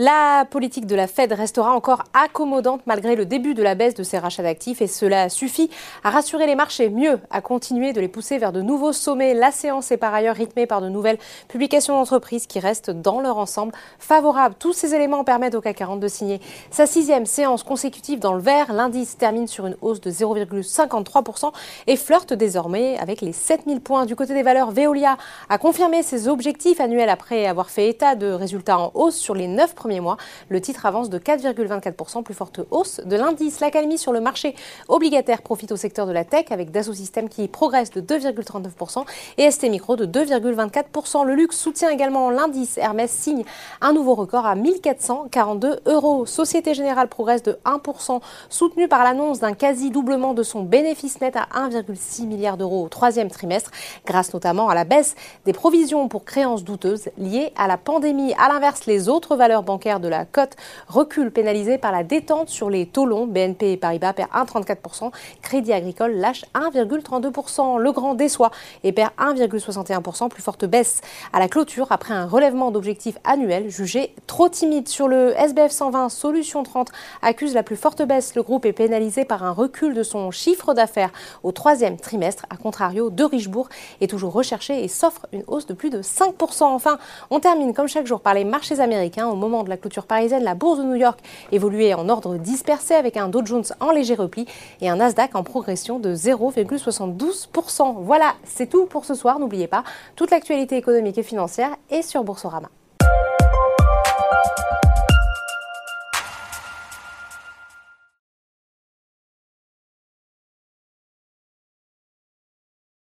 La politique de la Fed restera encore accommodante malgré le début de la baisse de ses rachats d'actifs et cela suffit à rassurer les marchés, mieux à continuer de les pousser vers de nouveaux sommets. La séance est par ailleurs rythmée par de nouvelles publications d'entreprises qui restent dans leur ensemble favorables. Tous ces éléments permettent au CAC 40 de signer sa sixième séance consécutive dans le vert. L'indice termine sur une hausse de 0,53% et flirte désormais avec les 7000 points. Du côté des valeurs, Veolia a confirmé ses objectifs annuels après avoir fait état de résultats en hausse sur les 9 premiers mois. Le titre avance de 4,24%, plus forte hausse de l'indice. L'académie sur le marché obligataire profite au secteur de la tech avec Dassault Systèmes qui progresse de 2,39% et ST Micro de 2,24%. Le luxe soutient également l'indice. Hermès signe un nouveau record à 1442 euros. Société Générale progresse de 1%, soutenu par l'annonce d'un quasi-doublement de son bénéfice net à 1,6 milliard d'euros au troisième trimestre, grâce notamment à la baisse des provisions pour créances douteuses liées à la pandémie. À l'inverse, les autres valeurs bancaires de la cote recule pénalisé par la détente sur les taux longs. BNP et Paribas perd 1,34%. Crédit Agricole lâche 1,32%. Le Grand déçoit et perd 1,61%. Plus forte baisse à la clôture après un relèvement d'objectifs annuels jugé trop timide. Sur le SBF 120, Solution 30 accuse la plus forte baisse. Le groupe est pénalisé par un recul de son chiffre d'affaires au troisième trimestre. A contrario, de Richebourg est toujours recherché et s'offre une hausse de plus de 5%. Enfin, on termine comme chaque jour par les marchés américains au moment la clôture parisienne, la bourse de New York évoluait en ordre dispersé avec un Dow Jones en léger repli et un Nasdaq en progression de 0,72%. Voilà, c'est tout pour ce soir. N'oubliez pas, toute l'actualité économique et financière est sur Boursorama.